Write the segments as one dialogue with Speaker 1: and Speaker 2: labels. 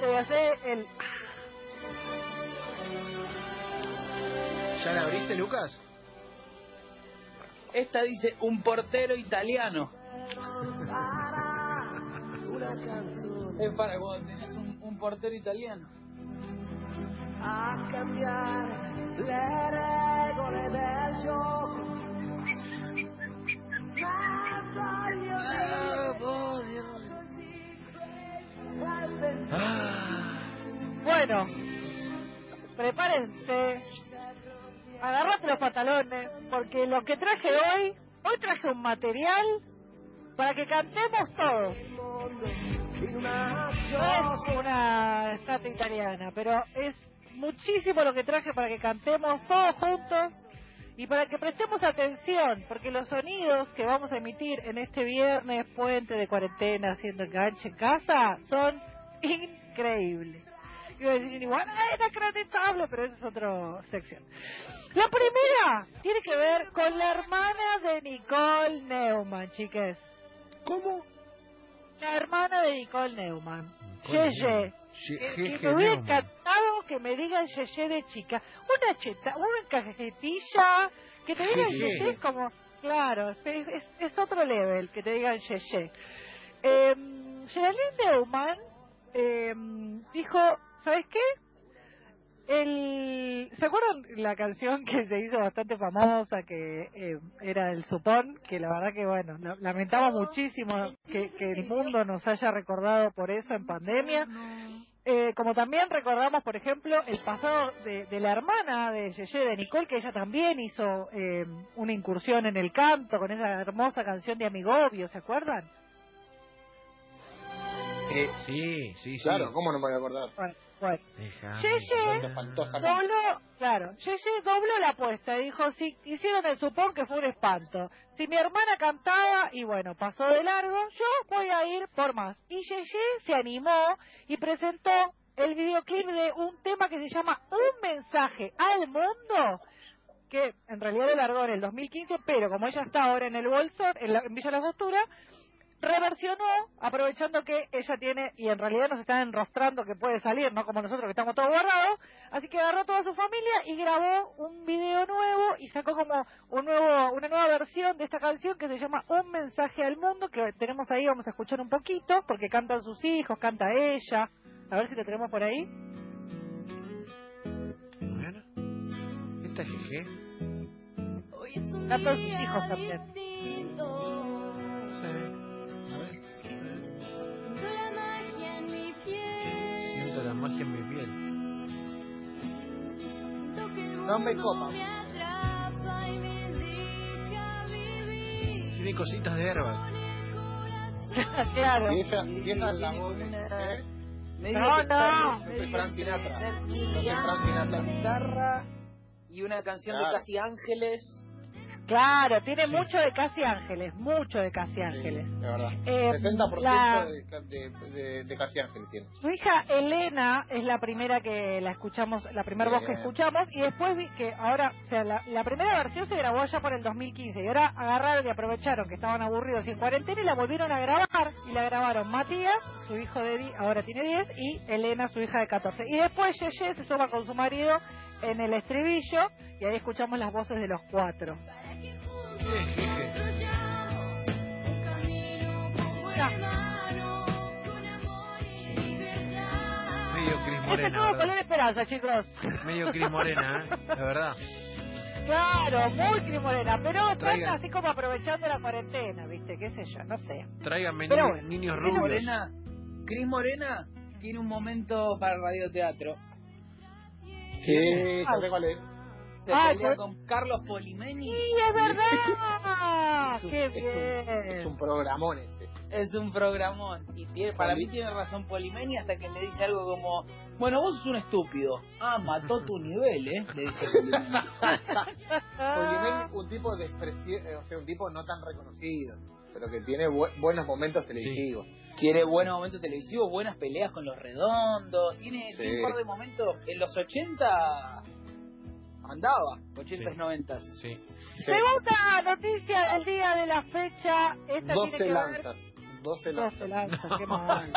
Speaker 1: te voy a hacer el...
Speaker 2: ¿Ya la abriste, Lucas?
Speaker 3: Esta dice un portero italiano. es para cuando tenés un, un portero italiano.
Speaker 4: a cambiare le regole del gioco. Voglio
Speaker 1: Bueno, prepárense, agarrate los pantalones, porque lo que traje hoy, hoy traje un material para que cantemos todos. No es una estatua italiana, pero es muchísimo lo que traje para que cantemos todos juntos y para que prestemos atención, porque los sonidos que vamos a emitir en este viernes puente de cuarentena haciendo enganche en casa son increíbles. Iba a decir igual, "Ay, inacreditable, pero esa es otra sección. La primera tiene que ver con la hermana de Nicole Neumann, chiques.
Speaker 2: ¿Cómo?
Speaker 1: La hermana de Nicole Neumann. Yeye.
Speaker 2: Ye-
Speaker 1: Que, me hubiera encantado que me digan Yeye de chica. Una cheta, una cajetilla, que te digan
Speaker 2: Yeye.
Speaker 1: Como, claro, es, es, es otro level que te digan Yeye. Eh, Geraldine Neumann eh, dijo, ¿sabes qué? El, ¿Se acuerdan la canción que se hizo bastante famosa, que eh, era el Supón? Que la verdad que, bueno, la- lamentaba muchísimo que, que el mundo nos haya recordado por eso en pandemia. Eh, como también recordamos, por ejemplo, el pasado de, de la hermana de Yeye, de Nicole, que ella también hizo eh, una incursión en el canto con esa hermosa canción de Amigobio, ¿se acuerdan?
Speaker 2: Sí, sí, sí.
Speaker 5: Claro, ¿cómo no me voy a acordar?
Speaker 1: Bueno, bueno. Yeye dobló, claro, Yeye dobló la apuesta, dijo, si hicieron el supón que fue un espanto. Si mi hermana cantaba y bueno, pasó de largo, yo voy a ir por más. Y Yeye se animó y presentó el videoclip de un tema que se llama Un mensaje al mundo, que en realidad lo largó en el 2015, pero como ella está ahora en el Bolsón, en, la, en Villa Las Costuras, reversionó, aprovechando que ella tiene, y en realidad nos están enrostrando que puede salir, no como nosotros que estamos todos guardados, así que agarró toda su familia y grabó un video nuevo y sacó como un nuevo, una nueva versión de esta canción que se llama Un mensaje al mundo, que tenemos ahí, vamos a escuchar un poquito, porque cantan sus hijos, canta ella, a ver si lo tenemos por ahí.
Speaker 2: Bueno. ¿Esta es Jeje?
Speaker 6: Hoy es un
Speaker 1: Cantan sus
Speaker 6: día
Speaker 1: hijos también.
Speaker 6: distinto.
Speaker 2: Sí.
Speaker 6: Siento que el
Speaker 5: No me
Speaker 6: mundo
Speaker 5: copa.
Speaker 2: Tiene cositas de
Speaker 6: corazón.
Speaker 1: claro.
Speaker 5: Si esa, si esa es la voz de
Speaker 3: Una-
Speaker 5: José,
Speaker 3: Medio
Speaker 1: No, no.
Speaker 5: soy Frank Sinatra. Soy Frank Sinatra.
Speaker 3: guitarra y una canción
Speaker 5: Claro.
Speaker 3: de Casi Ángeles.
Speaker 1: Claro, tiene mucho de Casi Ángeles, mucho de Casi Ángeles.
Speaker 5: De verdad.
Speaker 1: Eh,
Speaker 5: 70%
Speaker 1: la-
Speaker 5: de, ca- de, de, de Casi Ángeles tiene.
Speaker 1: Su hija Elena es la primera que la escuchamos, la primera voz que escuchamos, y después vi que ahora, o sea, la, la primera versión se grabó ya por el 2015, y ahora agarraron y aprovecharon que estaban aburridos y en cuarentena y la volvieron a grabar, y la grabaron Matías, su hijo de di- ahora tiene 10, y Elena, su hija de 14. Y después Yeye se suma con su marido en el estribillo, y ahí escuchamos las voces de los cuatro.
Speaker 2: Medio Cris
Speaker 1: Este es
Speaker 2: Morena,
Speaker 1: todo color
Speaker 2: ¿verdad?
Speaker 1: esperanza, chicos.
Speaker 2: Medio Cris Morena, ¿eh? De verdad.
Speaker 1: Claro, muy crimorena, pero están
Speaker 2: Traigan.
Speaker 1: así como aprovechando la cuarentena, ¿viste? ¿Qué sé yo? No sé.
Speaker 2: Tráiganme
Speaker 1: Pero
Speaker 2: ni-
Speaker 1: bueno,
Speaker 2: niños
Speaker 3: Cris
Speaker 2: rubios.
Speaker 3: Morena, Cris Morena tiene un momento para el radioteatro.
Speaker 5: Sí, sé cuál es.
Speaker 3: Se
Speaker 1: Ah,
Speaker 3: pelea con Carlos Polimeni.
Speaker 1: ¡Sí, es verdad!
Speaker 5: Es un-
Speaker 1: ¡Qué
Speaker 5: es un-
Speaker 1: bien!
Speaker 5: Es un programón ese.
Speaker 3: Es un programón. Y tiene, para mí tiene razón Polimeni hasta que le dice algo como: Bueno, vos sos un estúpido. Ah, mató tu nivel, ¿eh? Le dice Polimeni.
Speaker 5: Polimeni, un tipo despreci- eh, o sea, un tipo no tan reconocido, pero que tiene bu- buenos momentos televisivos.
Speaker 3: Quiere buenos momentos televisivos, buenas peleas con los redondos. Tiene,
Speaker 5: Sí.
Speaker 3: tiene un par de momentos. En los 80 andaba, 80s,
Speaker 2: Sí.
Speaker 3: 90s.
Speaker 2: Sí.
Speaker 5: Sí.
Speaker 1: Segunda noticia del día de la fecha. Esta tiene
Speaker 5: 12
Speaker 1: que ver...
Speaker 5: lanzas. 12 lanzas.
Speaker 1: 12 lanzas, qué mal.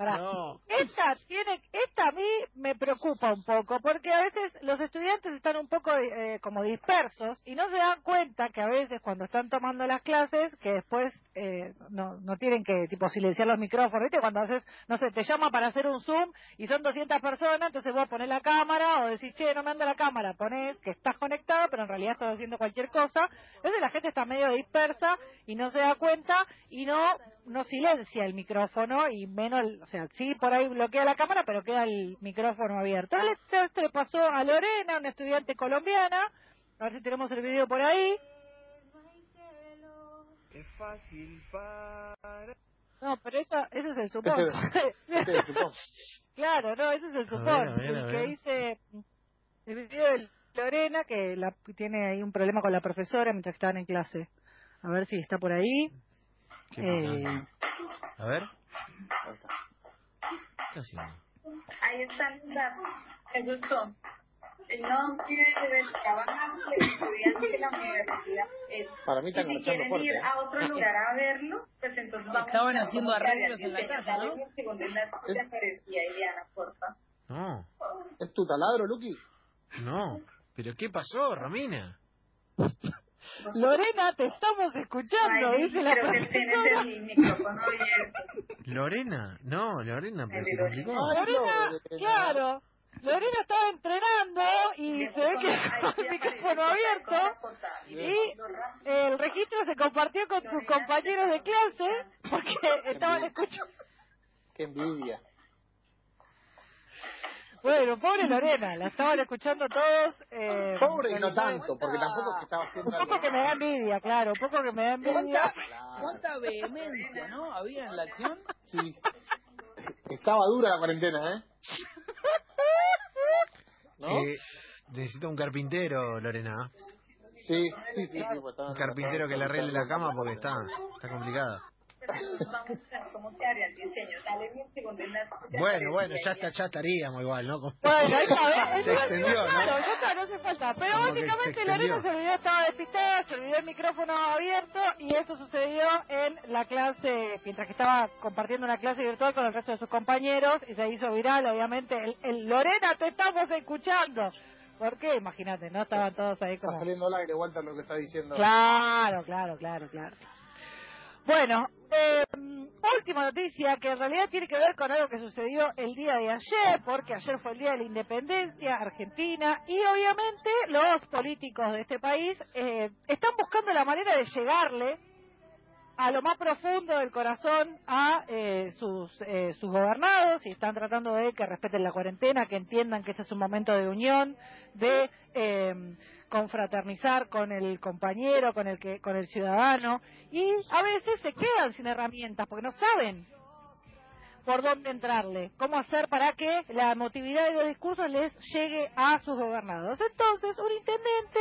Speaker 1: Pará.
Speaker 2: No.
Speaker 1: Esta tiene, esta a mí me preocupa un poco, porque a veces los estudiantes están un poco eh, como dispersos y no se dan cuenta que a veces cuando están tomando las clases, que después eh, no, no tienen que tipo silenciar los micrófonos, ¿viste? Cuando haces, no sé, te llama para hacer un Zoom y son 200 personas, entonces vos pones la cámara o decís, che, no me anda la cámara, pones que estás conectado, pero en realidad estás haciendo cualquier cosa. Entonces la gente está medio dispersa y no se da cuenta y no no silencia el micrófono y menos, o sea, sí por ahí bloquea la cámara, pero queda el micrófono abierto. Esto, esto le pasó a Lorena, una estudiante colombiana. A ver si tenemos el video por ahí.
Speaker 4: Es fácil para...
Speaker 1: No, pero eso, ese es el supón.
Speaker 5: Ese- Este es supón.
Speaker 1: claro, no, ese es el
Speaker 2: A
Speaker 1: supón.
Speaker 2: ver, a ver, a
Speaker 1: el que dice el video de Lorena, que la, tiene ahí un problema con la profesora mientras estaban en clase. A ver si está por ahí.
Speaker 2: Qué
Speaker 1: Eh.
Speaker 2: A ver.
Speaker 5: Ahí está.
Speaker 2: ¿Qué está haciendo?
Speaker 7: Ahí los datos. Me gustó. El nombre del trabajante del estudiante de la universidad es.
Speaker 5: Para mí
Speaker 7: Y
Speaker 5: están
Speaker 7: si
Speaker 5: marchando
Speaker 7: quieren
Speaker 5: fuerte.
Speaker 7: ir
Speaker 5: ¿eh?
Speaker 7: a otro lugar a verlo, pues entonces vamos
Speaker 3: Estaban
Speaker 7: a
Speaker 3: haciendo arreglos en la casa, ¿no?
Speaker 2: No.
Speaker 5: ¿Es tu taladro, Luqui?
Speaker 2: No. ¿Pero qué pasó, Romina?
Speaker 1: Lorena, te estamos escuchando,
Speaker 7: Ay,
Speaker 1: dice la profesora.
Speaker 7: el micrófono abierto.
Speaker 2: ¿Lorena? No, Lorena, pero se complicó.
Speaker 5: Lorena.
Speaker 1: Claro. Lorena estaba entrenando y se ve que con el micrófono abierto y el registro se compartió con sus compañeros de clase porque estaban escuchando.
Speaker 5: Qué envidia.
Speaker 1: Bueno, pobre Lorena, la estaban escuchando todos. Eh,
Speaker 5: Pobre y no tanto, porque tampoco es que estaba haciendo
Speaker 1: Un poco
Speaker 5: algo.
Speaker 1: que me da envidia, claro, un poco que me da envidia.
Speaker 3: ¿Cuánta, vehemencia, ¿no? Había en la acción.
Speaker 5: Sí. Estaba dura la cuarentena, ¿eh? ¿No?
Speaker 2: Eh, necesita un carpintero, Lorena.
Speaker 5: Sí, sí, sí. pues
Speaker 2: Un carpintero que le arregle la cama porque está, está complicada.
Speaker 7: Entonces vamos a ver cómo se haría el diseño. Dale ya
Speaker 2: Bueno, bueno, ya, está, ya estaríamos igual, ¿no? Como-
Speaker 1: Bueno, ahí está, ¿ves?
Speaker 2: Se extendió,
Speaker 1: Claro,
Speaker 2: ¿no?
Speaker 1: ya está, no hace falta. Pero
Speaker 2: Como
Speaker 1: básicamente
Speaker 2: se
Speaker 1: Lorena se olvidó, estaba despistada, se olvidó el micrófono abierto y eso sucedió en la clase, mientras que estaba compartiendo una clase virtual con el resto de sus compañeros y se hizo viral, obviamente. El, el Lorena, te estamos escuchando. ¿Por qué? Imagínate, ¿no? Estaban todos ahí
Speaker 5: Está
Speaker 1: como...
Speaker 5: saliendo al aire, Walter, lo que está diciendo.
Speaker 1: Claro, claro, claro, claro. Bueno, eh, última noticia que en realidad tiene que ver con algo que sucedió el día de ayer, porque ayer fue el día de la independencia argentina y obviamente los políticos de este país eh, están buscando la manera de llegarle a lo más profundo del corazón a eh, sus, eh, sus gobernados y están tratando de que respeten la cuarentena, que entiendan que ese es un momento de unión, de eh, confraternizar con el compañero, con el que, con el ciudadano y a veces se quedan sin herramientas porque no saben por dónde entrarle, cómo hacer para que la emotividad de los discursos les llegue a sus gobernados. Entonces, un intendente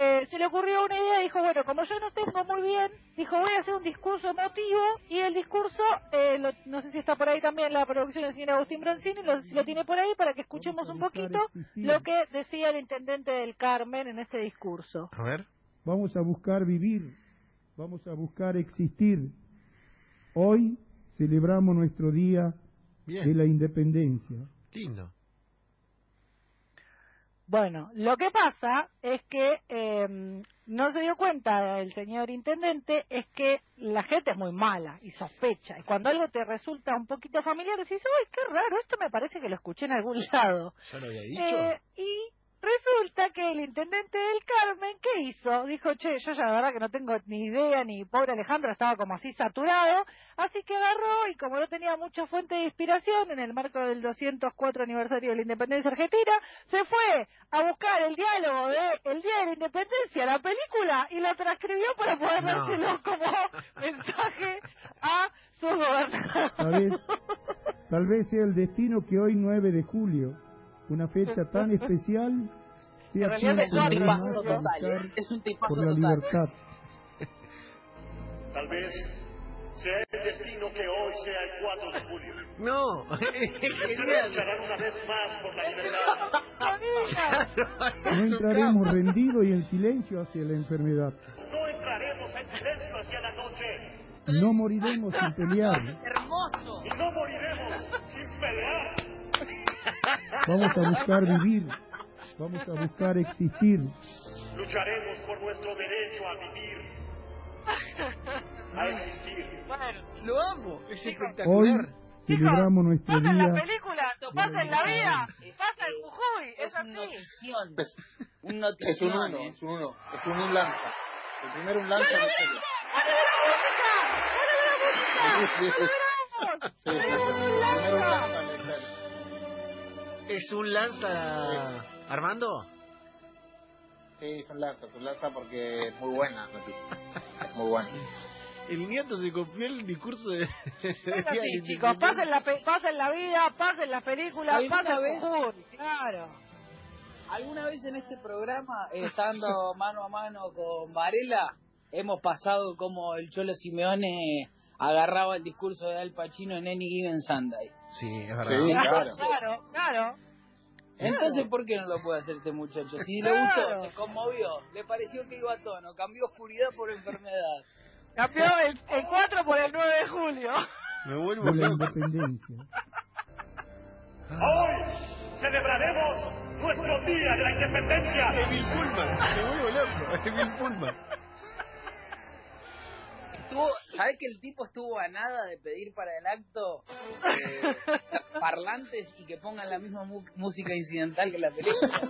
Speaker 1: eh, se le ocurrió una idea, dijo, bueno, como yo no tengo muy bien, dijo, voy a hacer un discurso emotivo y el discurso, eh, lo- no sé si está por ahí también la producción del señor Agustín Broncini, lo, si lo tiene por ahí para que escuchemos un poquito lo que decía el intendente del Carmen en este discurso.
Speaker 2: A ver.
Speaker 8: Vamos a buscar vivir, vamos a buscar existir. Hoy celebramos nuestro día de la independencia.
Speaker 2: Lindo.
Speaker 1: Bueno, lo que pasa es que eh, no se dio cuenta el señor intendente, es que la gente es muy mala y sospecha. Y cuando algo te resulta un poquito familiar, decís, ¡ay, qué raro! Esto me parece que lo escuché en algún lado.
Speaker 2: ¿Ya lo había dicho?
Speaker 1: Eh, y resulta que el intendente del Carmen, ¿qué hizo? Dijo, che, yo ya la verdad que no tengo ni idea, ni pobre Alejandro estaba como así saturado, así que agarró y como no tenía mucha fuente de inspiración en el marco del 204 aniversario de la independencia argentina, se fue a buscar el diálogo de El Día de la Independencia, la película, y lo transcribió para poder
Speaker 2: No.
Speaker 1: dárselo como mensaje a sus
Speaker 8: Tal
Speaker 1: gobernadores.
Speaker 8: vez, tal vez sea el destino que hoy 9 de julio, una fecha tan especial,
Speaker 1: En realidad
Speaker 3: Es un tipazo total, ¿eh? Es un tipazo
Speaker 8: por la
Speaker 3: total.
Speaker 8: libertad.
Speaker 9: Tal vez sea el destino que hoy sea el 4 de julio.
Speaker 2: No.
Speaker 9: Lucharán una vez más por la libertad.
Speaker 8: No entraremos rendidos y en silencio hacia la enfermedad.
Speaker 9: No entraremos en silencio hacia la noche
Speaker 8: No moriremos sin pelear.
Speaker 3: Hermoso.
Speaker 9: y no moriremos sin pelear.
Speaker 8: Vamos a buscar vivir. Vamos a buscar existir.
Speaker 9: Lucharemos por nuestro derecho a vivir, a existir.
Speaker 1: Bueno,
Speaker 2: Lo amo, es
Speaker 8: Hoy
Speaker 2: espectacular.
Speaker 8: celebramos nuestro
Speaker 1: pasa en la película, pasa en la vida, pasa en Jujuy, es así.
Speaker 3: notición. Un
Speaker 5: es un uno,
Speaker 3: ¿eh?
Speaker 5: es un uno, es un un lanza. El primero un lanza. no la historia.
Speaker 2: ¿Es un lanza Armando?
Speaker 5: Sí, es un lanza, es un lanza porque es muy buena noticia. Es muy buena.
Speaker 2: El nieto se copió el discurso de...
Speaker 1: Así, chicos, pasa en la, pe- pasa en la vida, pasa en las películas,
Speaker 3: ¿Alguna
Speaker 1: pasa en
Speaker 3: vez?
Speaker 1: Claro.
Speaker 3: ¿Alguna vez en este programa, estando mano a mano con Varela, hemos pasado como el Cholo Simeone agarraba el discurso de Al Pacino en Any Given Sunday?
Speaker 2: Sí, es verdad.
Speaker 5: Sí, claro.
Speaker 1: Claro, claro.
Speaker 3: Entonces, ¿por qué no lo puede hacer este muchacho? Si le gustó, se conmovió, le pareció que iba a tono, cambió oscuridad por enfermedad.
Speaker 1: Cambió el, el 4 por el 9 de julio.
Speaker 2: Me vuelvo
Speaker 8: de la independencia.
Speaker 9: Hoy celebraremos nuestro Día de la Independencia.
Speaker 2: Emil Pullman, me vuelvo loco. Emil Pullman.
Speaker 3: Estuvo, ¿Sabés que el tipo estuvo a nada de pedir para el acto eh, parlantes y que pongan la misma mu- música incidental que la película?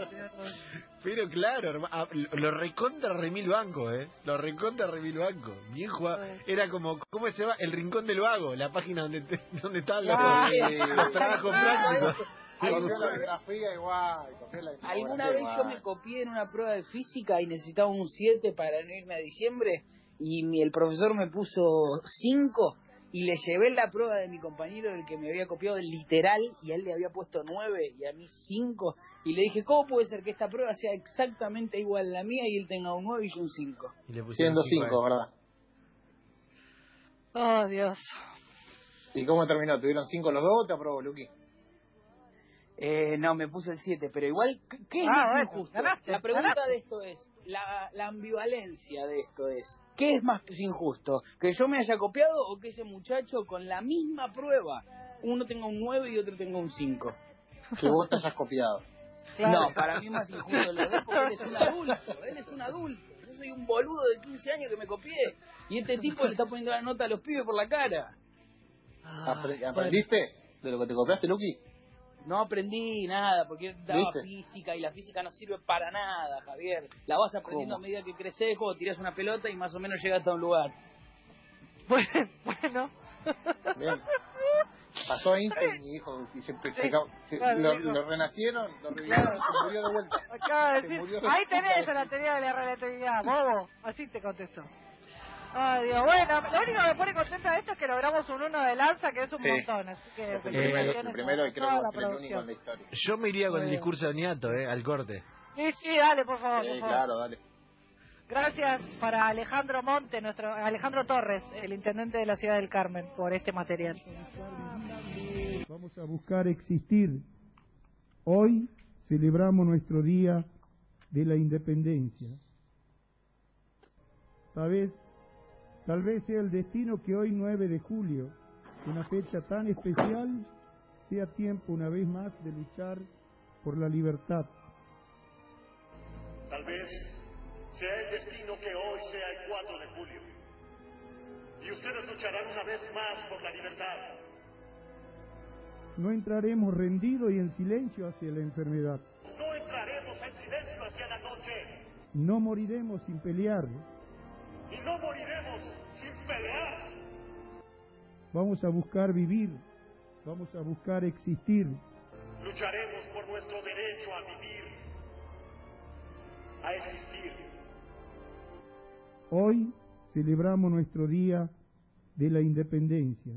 Speaker 2: Pero claro, ah, lo recontra remil banco, ¿eh? Lo recontra remil banco. Bien jugado. Era como, ¿cómo se llama? El rincón del vago, la página donde, te- donde estaban los,
Speaker 1: Ah,
Speaker 2: los trabajos prácticos.
Speaker 5: Copió la biografía igual. La
Speaker 3: Alguna vez yo me copié en una prueba de física y necesitaba un 7 para no irme a diciembre y mi- el profesor me puso 5 y le llevé la prueba de mi compañero del que me había copiado el literal y a él le había puesto 9 y a mí 5 y le dije, ¿cómo puede ser que esta prueba sea exactamente igual a la mía y él tenga un 9 y yo un 5?
Speaker 2: Y le pusieron
Speaker 5: Siendo
Speaker 2: cinco a
Speaker 5: cinco,
Speaker 2: él.
Speaker 5: ¿verdad?
Speaker 1: Oh, Dios.
Speaker 5: ¿Y cómo terminó? ¿Tuvieron cinco los dos o te aprobó, Luqui?
Speaker 3: Eh, no, me puse el 7, pero igual, ¿qué, qué es
Speaker 1: Ah,
Speaker 3: más
Speaker 1: bueno,
Speaker 3: injusto?
Speaker 1: ganaste,
Speaker 3: la pregunta
Speaker 1: ganaste.
Speaker 3: de esto es, la, la ambivalencia de esto es, ¿qué es más injusto? ¿Que yo me haya copiado o que ese muchacho con la misma prueba, uno tenga un 9 y otro tenga un 5?
Speaker 5: Que vos te hayas copiado.
Speaker 1: Claro.
Speaker 3: No, para mí es más injusto lo de él porque él es un adulto, él es un adulto. Yo soy un boludo de 15 años que me copié y este tipo le está poniendo la nota a los pibes por la cara.
Speaker 5: Apre- ¿Aprendiste de lo que te copiaste, Luqui?
Speaker 3: No aprendí nada porque él daba
Speaker 5: ¿Viste?
Speaker 3: física y la física no sirve para nada, Javier. La vas aprendiendo
Speaker 5: ¿Cómo?
Speaker 3: a medida que creces, cuando tiras una pelota y más o menos llegas a un lugar.
Speaker 1: Bueno.
Speaker 5: Bien. Pasó Einstein y dijo, y se, se- se- se-
Speaker 1: claro,
Speaker 5: lo,
Speaker 1: dijo.
Speaker 5: lo renacieron, lo revivieron, se murió de vuelta.
Speaker 1: Acaba de decir,
Speaker 5: murió de
Speaker 1: ahí tenés la teoría de la relatividad, bobo. Así te contesto. Ay, Dios. Bueno, lo único que me pone contenta de esto es que logramos un uno de lanza, que es un
Speaker 5: Sí.
Speaker 1: montón. Así que
Speaker 5: Es el primero, el primero y creo que va
Speaker 1: la
Speaker 5: a ser el único en la historia.
Speaker 2: Yo me iría con el discurso de Niato, ¿eh? Al corte.
Speaker 1: Sí, sí, dale, por favor. por
Speaker 5: Sí,
Speaker 1: favor.
Speaker 5: claro, dale.
Speaker 1: Gracias para Alejandro Monte, nuestro Alejandro Torres, el intendente de la ciudad del Carmen, por este material.
Speaker 8: Vamos a buscar existir. Hoy celebramos nuestro día de la independencia. Tal vez, tal vez sea el destino que hoy 9 de julio, una fecha tan especial, sea tiempo una vez más de luchar por la libertad.
Speaker 9: Tal vez sea el destino que hoy sea el 4 de julio. Y ustedes lucharán una vez más por la libertad.
Speaker 8: No entraremos rendidos y en silencio hacia la enfermedad.
Speaker 9: No entraremos en silencio hacia la noche.
Speaker 8: No moriremos sin pelear.
Speaker 9: Y no moriremos sin pelear.
Speaker 8: Vamos a buscar vivir. Vamos a buscar existir.
Speaker 9: Lucharemos por nuestro derecho a vivir, a existir.
Speaker 8: Hoy celebramos nuestro día de la independencia.